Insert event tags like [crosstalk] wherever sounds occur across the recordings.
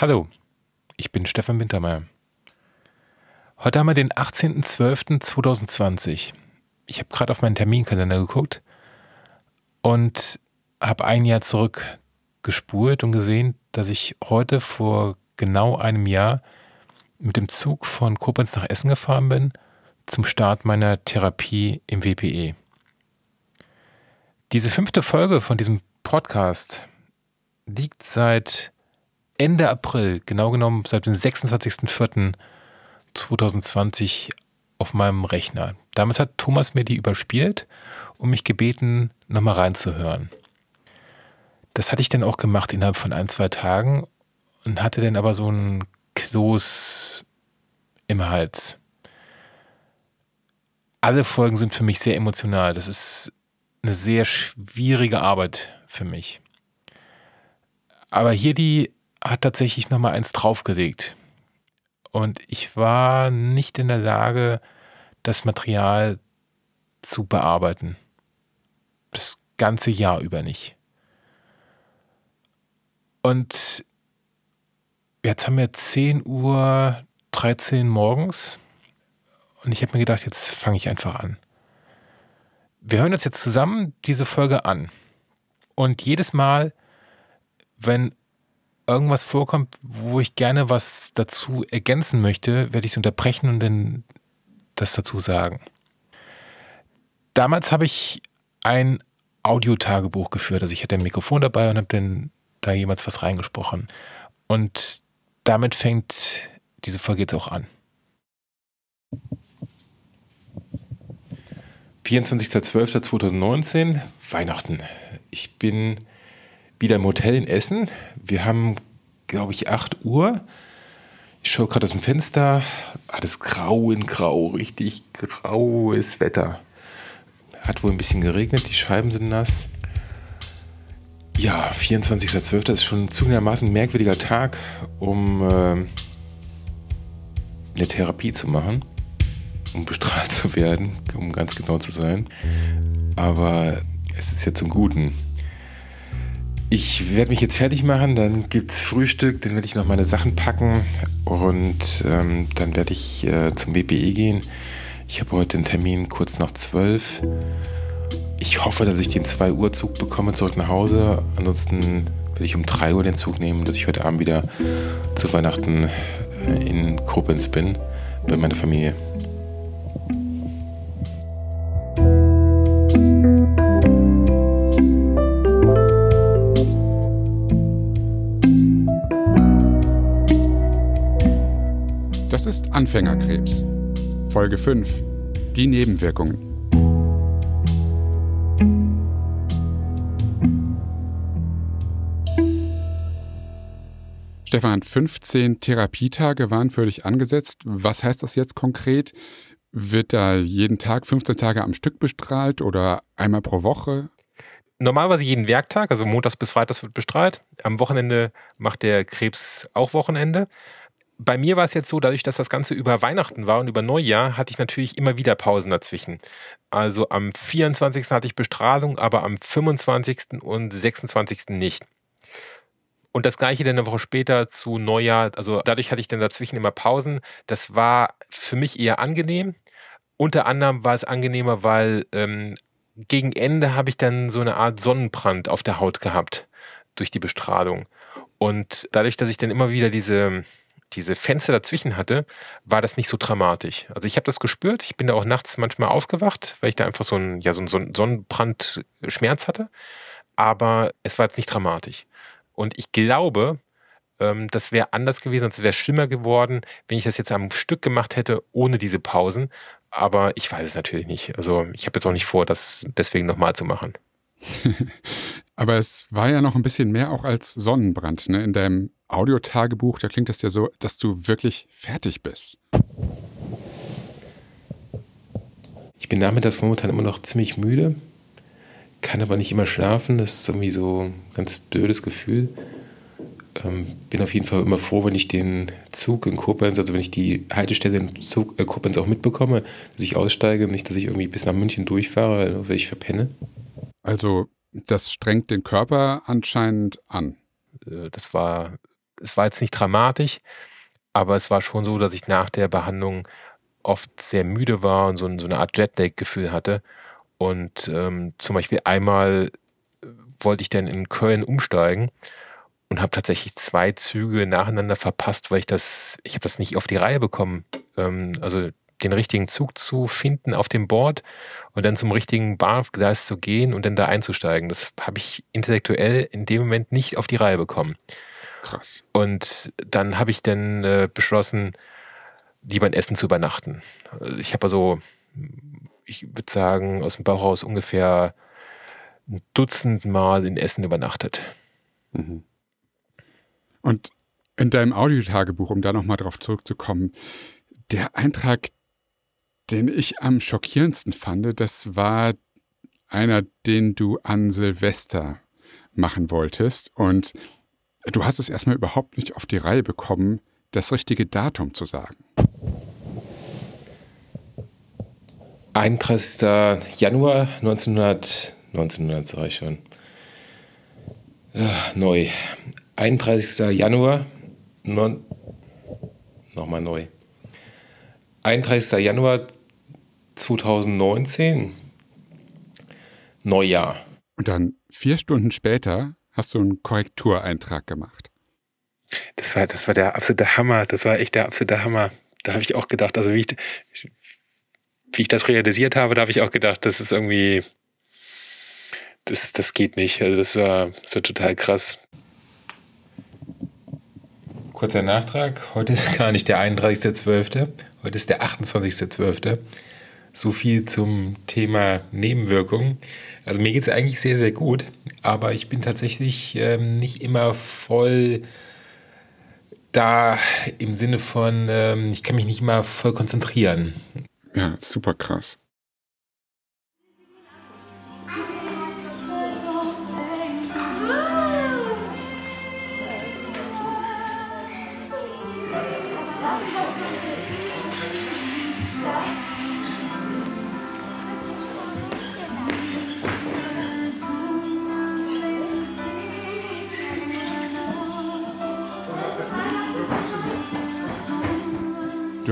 Hallo, ich bin Stefan Wintermeyer. Heute haben wir den 18.12.2020. Ich habe gerade auf meinen Terminkalender geguckt und habe ein Jahr zurück gespurt und gesehen, dass ich heute vor genau einem Jahr mit dem Zug von Koblenz nach Essen gefahren bin zum Start meiner Therapie im WPE. Diese fünfte Folge von diesem Podcast liegt seit Ende April, genau genommen seit dem 26.04.2020 auf meinem Rechner. Damals hat Thomas mir die überspielt und mich gebeten, nochmal reinzuhören. Das hatte ich dann auch gemacht innerhalb von ein, zwei Tagen und hatte dann aber so ein Kloß im Hals. Alle Folgen sind für mich sehr emotional. Das ist eine sehr schwierige Arbeit für mich. Aber hier die hat tatsächlich nochmal eins draufgelegt. Und ich war nicht in der Lage, das Material zu bearbeiten. Das ganze Jahr über nicht. Und jetzt haben wir 10 Uhr 13 morgens und ich habe mir gedacht, jetzt fange ich einfach an. Wir hören uns jetzt zusammen diese Folge an. Und jedes Mal, wenn irgendwas vorkommt, wo ich gerne was dazu ergänzen möchte, werde ich es unterbrechen und dann das dazu sagen. Damals habe ich ein Audiotagebuch geführt. Also ich hatte ein Mikrofon dabei und habe dann da jemals was reingesprochen. Und damit fängt diese Folge jetzt auch an. 24.12.2019, Weihnachten. Ich bin wieder im Hotel in Essen. Wir haben, glaube ich, 8 Uhr. Ich schaue gerade aus dem Fenster. Alles grau in grau, richtig graues Wetter. Hat wohl ein bisschen geregnet, die Scheiben sind nass. Ja, 24.12. ist schon ein merkwürdiger Tag, um äh, eine Therapie zu machen, um bestrahlt zu werden, um ganz genau zu sein. Aber es ist ja zum Guten. Ich werde mich jetzt fertig machen, dann gibt es Frühstück, dann werde ich noch meine Sachen packen und ähm, dann werde ich äh, zum BPE gehen. Ich habe heute einen Termin kurz nach 12 ich hoffe, dass ich den 2 Uhr Zug bekomme zurück nach Hause. Ansonsten werde ich um 3 Uhr den Zug nehmen, dass ich heute Abend wieder zu Weihnachten äh, in Koblenz bin, bei meiner Familie. Das ist Anfängerkrebs. Folge 5. Die Nebenwirkungen. Stefan, 15 Therapietage waren für dich angesetzt. Was heißt das jetzt konkret? Wird da jeden Tag 15 Tage am Stück bestrahlt oder einmal pro Woche? Normalerweise jeden Werktag, also montags bis freitags wird bestrahlt. Am Wochenende macht der Krebs auch Wochenende. Bei mir war es jetzt so, dadurch, dass das Ganze über Weihnachten war und über Neujahr, hatte ich natürlich immer wieder Pausen dazwischen. Also am 24. hatte ich Bestrahlung, aber am 25. und 26. nicht. Und das gleiche dann eine Woche später zu Neujahr. Also dadurch hatte ich dann dazwischen immer Pausen. Das war für mich eher angenehm. Unter anderem war es angenehmer, weil ähm, gegen Ende habe ich dann so eine Art Sonnenbrand auf der Haut gehabt durch die Bestrahlung. Und dadurch, dass ich dann immer wieder diese, diese Fenster dazwischen hatte, war das nicht so dramatisch. Also ich habe das gespürt. Ich bin da auch nachts manchmal aufgewacht, weil ich da einfach so einen, ja, so einen Sonnenbrandschmerz hatte. Aber es war jetzt nicht dramatisch. Und ich glaube, ähm, das wäre anders gewesen, es wäre schlimmer geworden, wenn ich das jetzt am Stück gemacht hätte, ohne diese Pausen. Aber ich weiß es natürlich nicht. Also ich habe jetzt auch nicht vor, das deswegen nochmal zu machen. [laughs] Aber es war ja noch ein bisschen mehr auch als Sonnenbrand. Ne? In deinem Audiotagebuch, da klingt das ja so, dass du wirklich fertig bist. Ich bin nachmittags momentan immer noch ziemlich müde kann aber nicht immer schlafen. Das ist irgendwie so ein ganz blödes Gefühl. Ähm, bin auf jeden Fall immer froh, wenn ich den Zug in Koblenz, also wenn ich die Haltestelle in Zug, äh, Koblenz auch mitbekomme, dass ich aussteige, nicht, dass ich irgendwie bis nach München durchfahre, weil ich verpenne. Also das strengt den Körper anscheinend an. Äh, das war es war jetzt nicht dramatisch, aber es war schon so, dass ich nach der Behandlung oft sehr müde war und so, so eine Art Jetlag-Gefühl hatte. Und ähm, zum Beispiel einmal äh, wollte ich dann in Köln umsteigen und habe tatsächlich zwei Züge nacheinander verpasst, weil ich das, ich habe das nicht auf die Reihe bekommen. Ähm, also den richtigen Zug zu finden auf dem Board und dann zum richtigen Bahngleis zu gehen und dann da einzusteigen. Das habe ich intellektuell in dem Moment nicht auf die Reihe bekommen. Krass. Und dann habe ich dann äh, beschlossen, lieber in Essen zu übernachten. Also ich habe also, ich würde sagen, aus dem Bauchhaus ungefähr ein Dutzend Mal in Essen übernachtet. Mhm. Und in deinem Audiotagebuch, um da nochmal drauf zurückzukommen, der Eintrag, den ich am schockierendsten fand, das war einer, den du an Silvester machen wolltest. Und du hast es erstmal überhaupt nicht auf die Reihe bekommen, das richtige Datum zu sagen. 31. Januar 1900, 1900 sage ich schon. Ja, neu. 31. Januar, non, nochmal neu. 31. Januar 2019, Neujahr. Und dann vier Stunden später hast du einen Korrektureintrag gemacht. Das war, das war der absolute Hammer. Das war echt der absolute Hammer. Da habe ich auch gedacht, also wie ich, wie ich das realisiert habe, da habe ich auch gedacht, das ist irgendwie, das, das geht nicht. Also das war, das war total krass. Kurzer Nachtrag. Heute ist gar nicht der 31.12. Heute ist der 28.12. So viel zum Thema Nebenwirkungen. Also mir geht es eigentlich sehr, sehr gut, aber ich bin tatsächlich ähm, nicht immer voll da im Sinne von, ähm, ich kann mich nicht immer voll konzentrieren. Ja, super krass.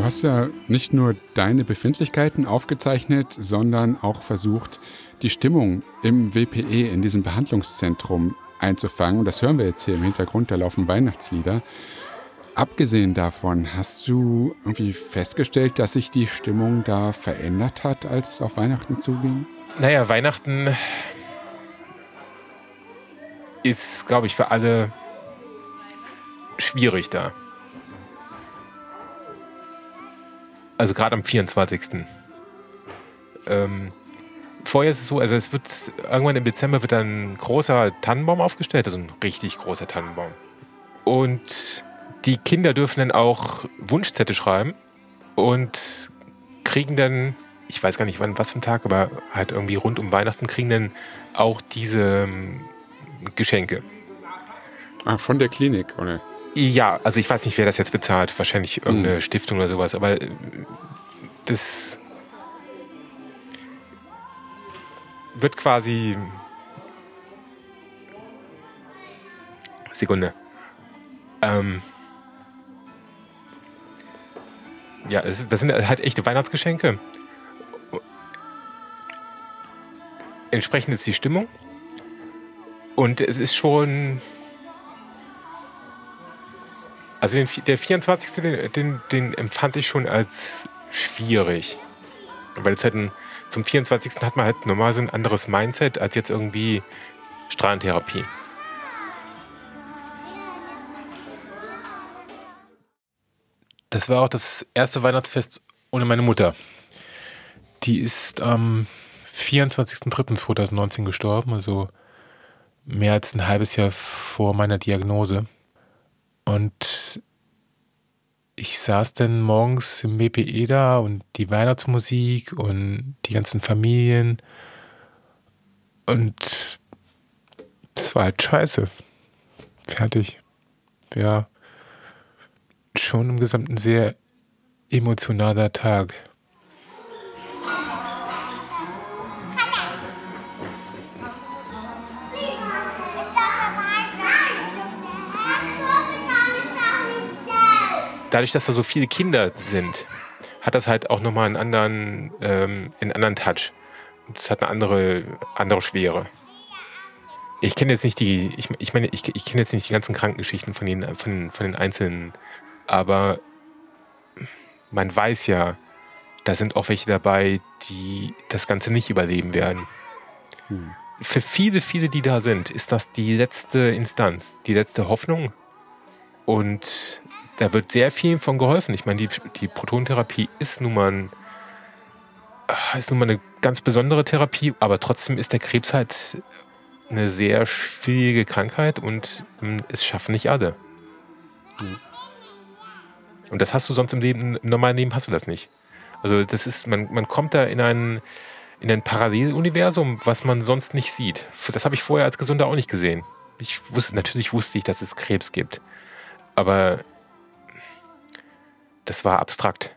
Hast ja nicht nur deine Befindlichkeiten aufgezeichnet, sondern auch versucht, die Stimmung im WPE, in diesem Behandlungszentrum einzufangen. Und das hören wir jetzt hier im Hintergrund, da laufen Weihnachtslieder. Abgesehen davon, hast du irgendwie festgestellt, dass sich die Stimmung da verändert hat, als es auf Weihnachten zuging? Naja, Weihnachten ist, glaube ich, für alle schwierig da. Also gerade am 24. Ähm, vorher ist es so, also es wird irgendwann im Dezember wird ein großer Tannenbaum aufgestellt, also ein richtig großer Tannenbaum. Und die Kinder dürfen dann auch Wunschzettel schreiben und kriegen dann, ich weiß gar nicht wann, was für ein Tag, aber halt irgendwie rund um Weihnachten kriegen dann auch diese ähm, Geschenke. Ah, von der Klinik, oder? Ja, also ich weiß nicht, wer das jetzt bezahlt. Wahrscheinlich irgendeine mhm. Stiftung oder sowas. Aber äh, das wird quasi. Sekunde. Ähm ja, das sind halt echte Weihnachtsgeschenke. Entsprechend ist die Stimmung. Und es ist schon also den, der 24. Den, den, den, empfand ich schon als schwierig. Weil es halt ein, zum 24. hat man halt normal so ein anderes Mindset als jetzt irgendwie Strahlentherapie. Das war auch das erste Weihnachtsfest ohne meine Mutter. Die ist am 24.03.2019 gestorben, also mehr als ein halbes Jahr vor meiner Diagnose. Und ich saß dann morgens im BPE da und die Weihnachtsmusik und die ganzen Familien. Und das war halt scheiße. Fertig. Ja. Schon im Gesamten sehr emotionaler Tag. Dadurch, dass da so viele Kinder sind, hat das halt auch nochmal einen anderen, ähm, einen anderen Touch. Es hat eine andere, andere Schwere. Ich kenne jetzt nicht die, ich, ich meine, ich, ich kenne jetzt nicht die ganzen Krankengeschichten von den, von, von den Einzelnen, aber man weiß ja, da sind auch welche dabei, die das Ganze nicht überleben werden. Hm. Für viele, viele, die da sind, ist das die letzte Instanz, die letzte Hoffnung. Und da wird sehr viel von geholfen. Ich meine, die, die Protonentherapie ist nun mal, ein, ah, ist nun mal eine ganz besondere Therapie, aber trotzdem ist der Krebs halt eine sehr schwierige Krankheit und hm, es schaffen nicht alle. Hm. Und das hast du sonst im Leben, im normalen Leben hast du das nicht. Also das ist, man, man kommt da in ein, in ein Paralleluniversum, was man sonst nicht sieht. Das habe ich vorher als Gesunder auch nicht gesehen. Ich wusste, natürlich wusste ich, dass es Krebs gibt. Aber das war abstrakt.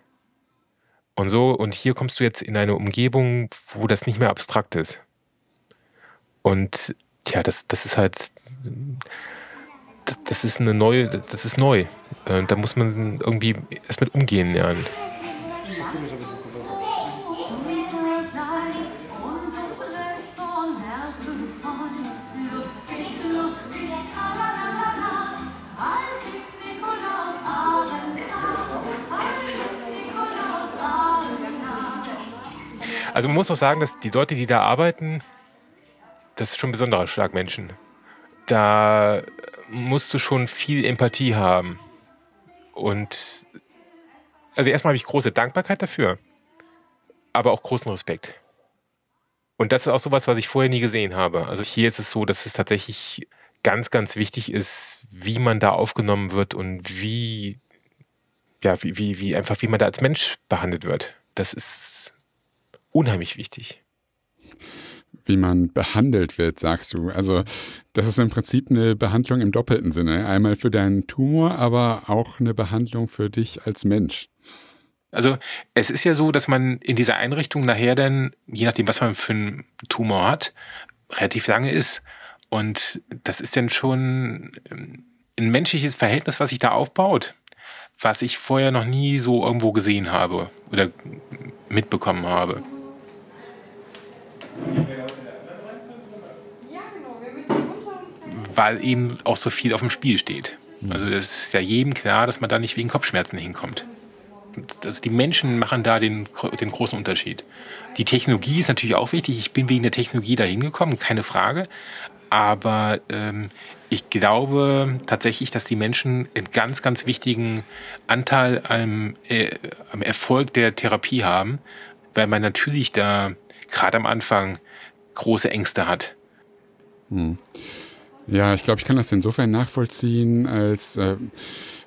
Und so, und hier kommst du jetzt in eine Umgebung, wo das nicht mehr abstrakt ist. Und ja, das, das ist halt, das, das ist eine neue, das ist neu. Äh, da muss man irgendwie erst mit umgehen lernen. Also man muss auch sagen, dass die Leute, die da arbeiten, das ist schon ein besonderer Schlag Menschen. Da musst du schon viel Empathie haben. Und also erstmal habe ich große Dankbarkeit dafür, aber auch großen Respekt. Und das ist auch sowas, was ich vorher nie gesehen habe. Also hier ist es so, dass es tatsächlich ganz, ganz wichtig ist, wie man da aufgenommen wird und wie, ja, wie, wie, wie einfach, wie man da als Mensch behandelt wird. Das ist unheimlich wichtig. Wie man behandelt wird, sagst du. Also, das ist im Prinzip eine Behandlung im doppelten Sinne. Einmal für deinen Tumor, aber auch eine Behandlung für dich als Mensch. Also es ist ja so, dass man in dieser Einrichtung nachher dann, je nachdem, was man für einen Tumor hat, relativ lange ist. Und das ist dann schon ähm, ein menschliches Verhältnis, was sich da aufbaut, was ich vorher noch nie so irgendwo gesehen habe oder mitbekommen habe. Weil eben auch so viel auf dem Spiel steht. Also das ist ja jedem klar, dass man da nicht wegen Kopfschmerzen hinkommt. Also die Menschen machen da den, den großen Unterschied. Die Technologie ist natürlich auch wichtig. Ich bin wegen der Technologie da hingekommen, keine Frage. Aber ähm, ich glaube tatsächlich, dass die Menschen einen ganz, ganz wichtigen Anteil am, äh, am Erfolg der Therapie haben, weil man natürlich da gerade am Anfang große Ängste hat. Hm. Ja, ich glaube, ich kann das insofern nachvollziehen, als äh,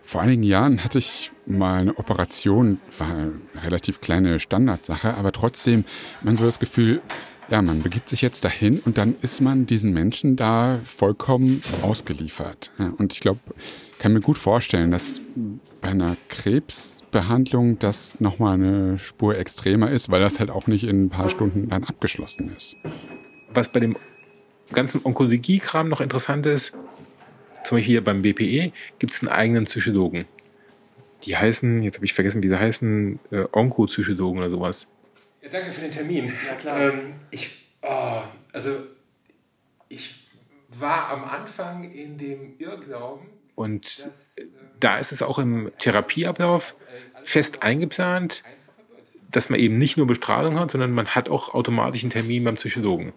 vor einigen Jahren hatte ich mal eine Operation, war eine relativ kleine Standardsache, aber trotzdem man so das Gefühl, ja, man begibt sich jetzt dahin und dann ist man diesen Menschen da vollkommen ausgeliefert. Und ich glaube, kann mir gut vorstellen, dass bei einer Krebsbehandlung das nochmal eine Spur extremer ist, weil das halt auch nicht in ein paar Stunden dann abgeschlossen ist. Was bei dem ganzen Onkologie-Kram noch interessant ist, zum Beispiel hier beim BPE gibt es einen eigenen Psychologen. Die heißen, jetzt habe ich vergessen, wie sie heißen, äh, Onkopsychologen oder sowas. Ja, danke für den Termin. Ja, klar. Ähm, ich, oh, also, ich war am Anfang in dem Irrglauben. Und äh, da ist es auch im Therapieablauf fest eingeplant, dass man eben nicht nur Bestrahlung hat, sondern man hat auch automatisch einen Termin beim Psychologen.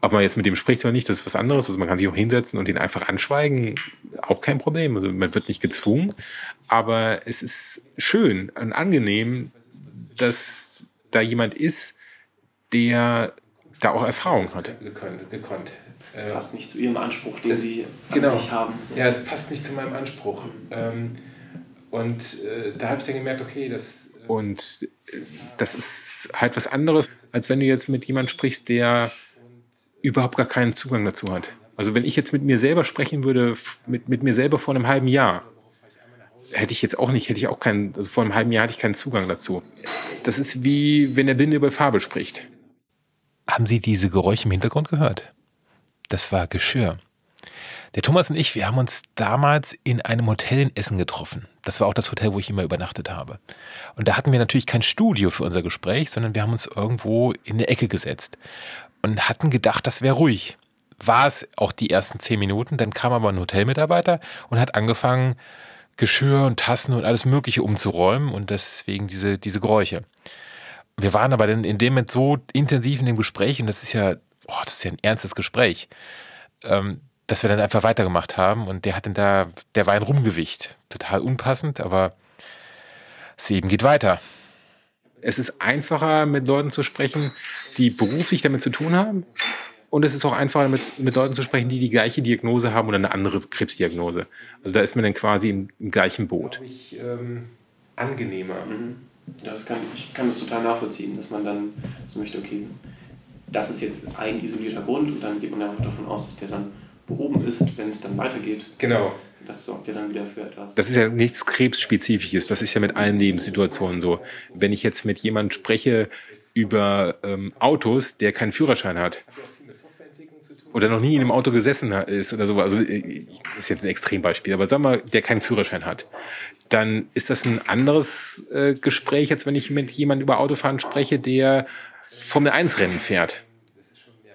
Ob man jetzt mit dem spricht oder nicht, das ist was anderes. Also man kann sich auch hinsetzen und ihn einfach anschweigen, auch kein Problem. Also man wird nicht gezwungen, aber es ist schön und angenehm, dass da jemand ist, der da auch Erfahrung hat. Gekonnt. Gekonnt. Das passt nicht zu Ihrem Anspruch, den es, Sie an genau. sich haben. Ja, es passt nicht zu meinem Anspruch. Ähm, und äh, da habe ich dann gemerkt, okay, das und äh, das ist halt was anderes, als wenn du jetzt mit jemandem sprichst, der überhaupt gar keinen Zugang dazu hat. Also wenn ich jetzt mit mir selber sprechen würde, mit, mit mir selber vor einem halben Jahr, hätte ich jetzt auch nicht, hätte ich auch keinen, also vor einem halben Jahr hatte ich keinen Zugang dazu. Das ist wie, wenn der Blinde über Farbe spricht. Haben Sie diese Geräusche im Hintergrund gehört? Das war Geschirr. Der Thomas und ich, wir haben uns damals in einem Hotel in Essen getroffen. Das war auch das Hotel, wo ich immer übernachtet habe. Und da hatten wir natürlich kein Studio für unser Gespräch, sondern wir haben uns irgendwo in der Ecke gesetzt und hatten gedacht, das wäre ruhig. War es auch die ersten zehn Minuten, dann kam aber ein Hotelmitarbeiter und hat angefangen, Geschirr und Tassen und alles Mögliche umzuräumen und deswegen diese, diese Geräusche. Wir waren aber dann in dem Moment so intensiv in dem Gespräch und das ist ja, oh, das ist ja ein ernstes Gespräch, ähm, dass wir dann einfach weitergemacht haben und der hat dann da, der war ein Rumgewicht. Total unpassend, aber das Leben geht weiter. Es ist einfacher, mit Leuten zu sprechen, die beruflich damit zu tun haben. Und es ist auch einfacher, mit, mit Leuten zu sprechen, die die gleiche Diagnose haben oder eine andere Krebsdiagnose. Also da ist man dann quasi im, im gleichen Boot. Ich, ähm, angenehmer. Mhm. Ja, das kann, ich kann das total nachvollziehen, dass man dann so möchte, okay, das ist jetzt ein isolierter Grund und dann geht man einfach davon aus, dass der dann behoben ist, wenn es dann weitergeht. Genau. Das sorgt ja dann wieder für etwas. Das ist ja nichts Krebsspezifisches, das ist ja mit allen Lebenssituationen so. Wenn ich jetzt mit jemandem spreche über ähm, Autos, der keinen Führerschein hat, oder noch nie in einem Auto gesessen ist oder so, also äh, ist jetzt ein Extrembeispiel, aber sag mal, der keinen Führerschein hat, dann ist das ein anderes äh, Gespräch, als wenn ich mit jemandem über Autofahren spreche, der Formel 1 Rennen fährt.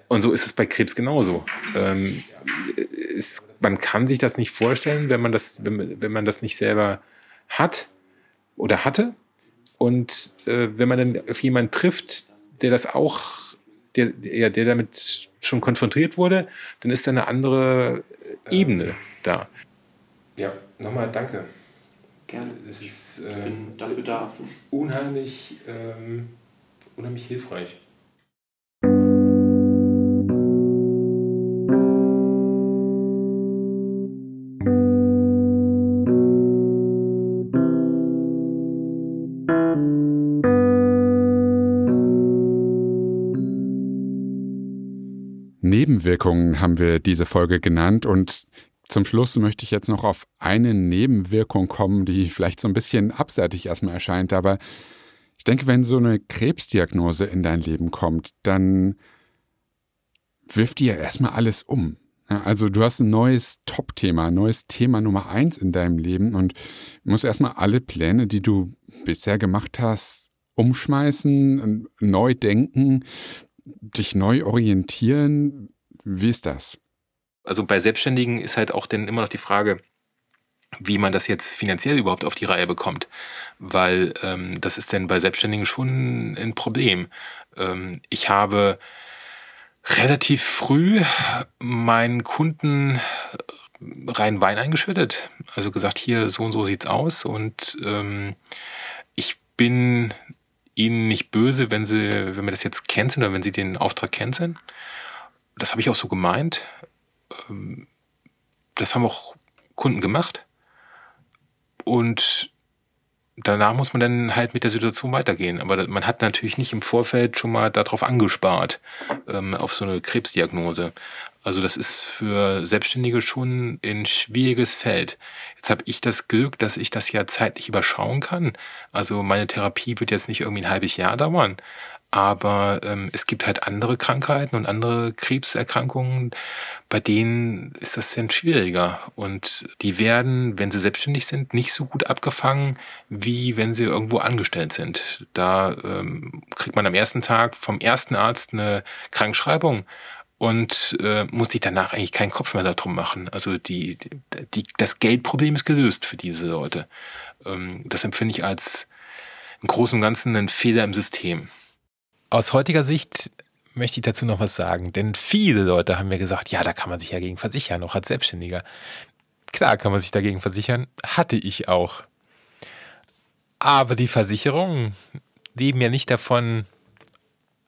Und so ist es bei Krebs genauso. Ähm, es, man kann sich das nicht vorstellen, wenn man das, wenn, wenn man das nicht selber hat oder hatte. Und äh, wenn man dann auf jemanden trifft, der das auch, der, der, der damit schon konfrontiert wurde, dann ist da eine andere Ebene da. Ja, nochmal danke. Gerne. Das ist, äh, ich bin ähm, dafür da. Unheimlich, ähm, unheimlich hilfreich. Nebenwirkungen haben wir diese Folge genannt und zum Schluss möchte ich jetzt noch auf eine Nebenwirkung kommen, die vielleicht so ein bisschen abseitig erstmal erscheint, aber ich denke, wenn so eine Krebsdiagnose in dein Leben kommt, dann wirft die ja erstmal alles um. Also du hast ein neues Top-Thema, neues Thema Nummer eins in deinem Leben und musst erstmal alle Pläne, die du bisher gemacht hast, umschmeißen, neu denken, dich neu orientieren. Wie ist das? Also bei Selbstständigen ist halt auch dann immer noch die Frage, wie man das jetzt finanziell überhaupt auf die Reihe bekommt. Weil ähm, das ist denn bei Selbstständigen schon ein Problem. Ähm, ich habe relativ früh meinen Kunden rein Wein eingeschüttet. Also gesagt, hier so und so sieht's aus. Und ähm, ich bin ihnen nicht böse, wenn sie, wenn wir das jetzt canceln oder wenn sie den Auftrag canceln. Das habe ich auch so gemeint. Ähm, das haben auch Kunden gemacht. Und danach muss man dann halt mit der Situation weitergehen. Aber man hat natürlich nicht im Vorfeld schon mal darauf angespart, ähm, auf so eine Krebsdiagnose. Also das ist für Selbstständige schon ein schwieriges Feld. Jetzt habe ich das Glück, dass ich das ja zeitlich überschauen kann. Also meine Therapie wird jetzt nicht irgendwie ein halbes Jahr dauern. Aber ähm, es gibt halt andere Krankheiten und andere Krebserkrankungen, bei denen ist das dann schwieriger. Und die werden, wenn sie selbstständig sind, nicht so gut abgefangen, wie wenn sie irgendwo angestellt sind. Da ähm, kriegt man am ersten Tag vom ersten Arzt eine Krankschreibung und äh, muss sich danach eigentlich keinen Kopf mehr darum machen. Also die, die, das Geldproblem ist gelöst für diese Leute. Ähm, das empfinde ich als im Großen und Ganzen einen Fehler im System. Aus heutiger Sicht möchte ich dazu noch was sagen, denn viele Leute haben mir gesagt, ja, da kann man sich ja gegen versichern, auch als Selbstständiger. Klar kann man sich dagegen versichern, hatte ich auch. Aber die Versicherungen leben ja nicht davon,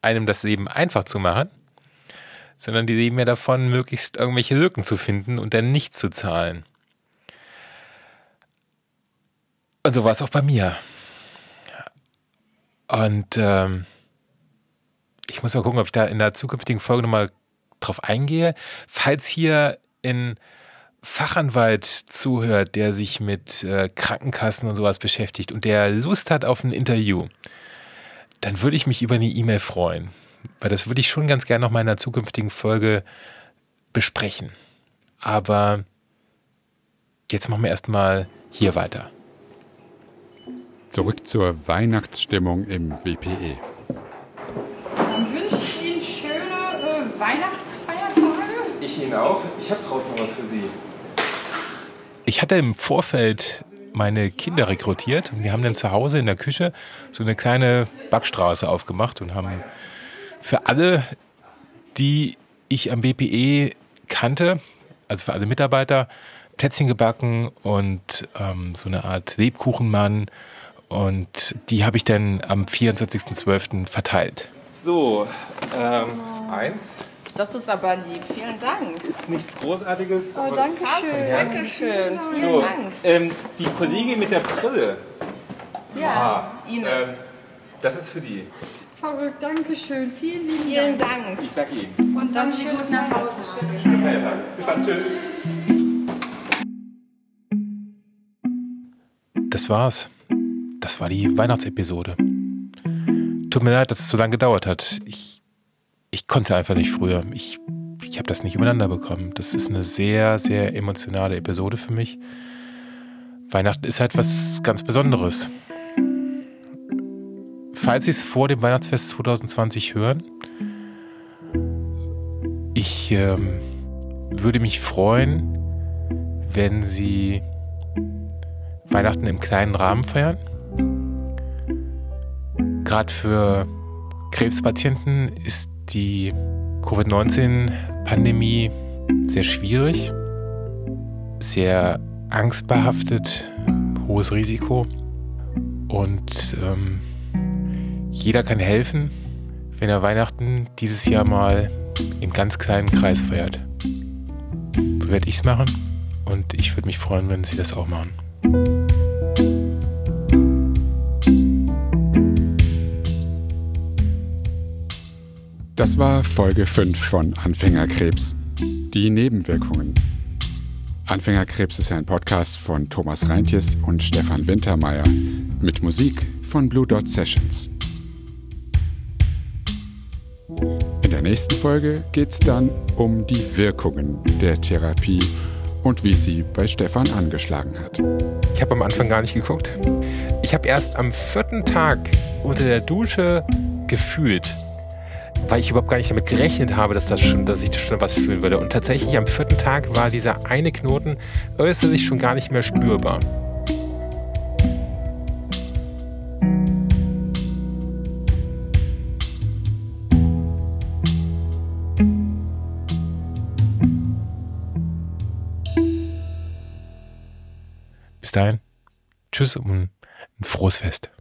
einem das Leben einfach zu machen, sondern die leben ja davon, möglichst irgendwelche Lücken zu finden und dann nicht zu zahlen. Und so war es auch bei mir. Und ähm, ich muss mal gucken, ob ich da in der zukünftigen Folge nochmal drauf eingehe. Falls hier ein Fachanwalt zuhört, der sich mit äh, Krankenkassen und sowas beschäftigt und der Lust hat auf ein Interview, dann würde ich mich über eine E-Mail freuen. Weil das würde ich schon ganz gerne noch mal in einer zukünftigen Folge besprechen. Aber jetzt machen wir erstmal hier weiter. Zurück zur Weihnachtsstimmung im WPE. Dann wünsche ich Ihnen schöne äh, Weihnachtsfeiertage. Ich Ihnen auch. Ich habe draußen noch was für Sie. Ich hatte im Vorfeld meine Kinder rekrutiert und wir haben dann zu Hause in der Küche so eine kleine Backstraße aufgemacht und haben für alle, die ich am BPE kannte, also für alle Mitarbeiter, Plätzchen gebacken und ähm, so eine Art Lebkuchenmann und die habe ich dann am 24.12. verteilt. So, ähm, eins. Das ist aber lieb. Vielen Dank. Ist nichts Großartiges. Oh, danke schön. Dankeschön. Vielen So, Dank. ähm, die Kollegin mit der Brille. Ja, Ines. Ähm, das ist für die. Verrückt, danke schön. Vielen lieben Vielen Dank. Dank. Ich danke Ihnen. Und dann schön nach Hause. Bis dann, tschüss. Das war's. Das war die Weihnachtsepisode. Tut mir leid, dass es so lange gedauert hat. Ich, ich konnte einfach nicht früher. Ich, ich habe das nicht übereinander bekommen. Das ist eine sehr, sehr emotionale Episode für mich. Weihnachten ist halt was ganz Besonderes. Falls Sie es vor dem Weihnachtsfest 2020 hören, ich ähm, würde mich freuen, wenn Sie Weihnachten im kleinen Rahmen feiern. Gerade für Krebspatienten ist die Covid-19-Pandemie sehr schwierig, sehr angstbehaftet, hohes Risiko. Und ähm, jeder kann helfen, wenn er Weihnachten dieses Jahr mal im ganz kleinen Kreis feiert. So werde ich es machen und ich würde mich freuen, wenn Sie das auch machen. Das war Folge 5 von Anfängerkrebs. Die Nebenwirkungen. Anfängerkrebs ist ein Podcast von Thomas Reintjes und Stefan Wintermeyer mit Musik von Blue Dot Sessions. In der nächsten Folge geht es dann um die Wirkungen der Therapie und wie sie bei Stefan angeschlagen hat. Ich habe am Anfang gar nicht geguckt. Ich habe erst am vierten Tag unter der Dusche gefühlt, weil ich überhaupt gar nicht damit gerechnet habe, dass, das schon, dass ich schon was fühlen würde. Und tatsächlich am vierten Tag war dieser eine Knoten äußerlich schon gar nicht mehr spürbar. Bis dahin, tschüss und ein frohes Fest.